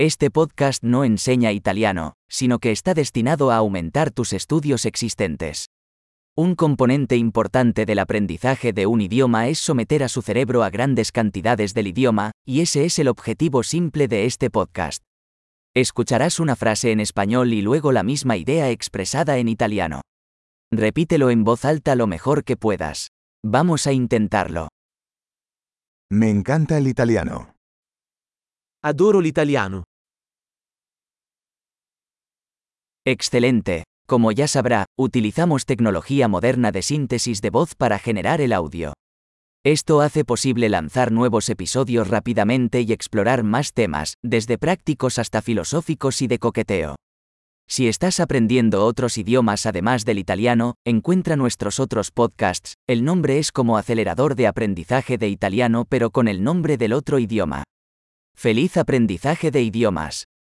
Este podcast no enseña italiano, sino que está destinado a aumentar tus estudios existentes. Un componente importante del aprendizaje de un idioma es someter a su cerebro a grandes cantidades del idioma, y ese es el objetivo simple de este podcast. Escucharás una frase en español y luego la misma idea expresada en italiano. Repítelo en voz alta lo mejor que puedas. Vamos a intentarlo. Me encanta el italiano. Adoro l'italiano. Excelente. Como ya sabrá, utilizamos tecnología moderna de síntesis de voz para generar el audio. Esto hace posible lanzar nuevos episodios rápidamente y explorar más temas, desde prácticos hasta filosóficos y de coqueteo. Si estás aprendiendo otros idiomas además del italiano, encuentra nuestros otros podcasts, el nombre es como acelerador de aprendizaje de italiano pero con el nombre del otro idioma. Feliz aprendizaje de idiomas.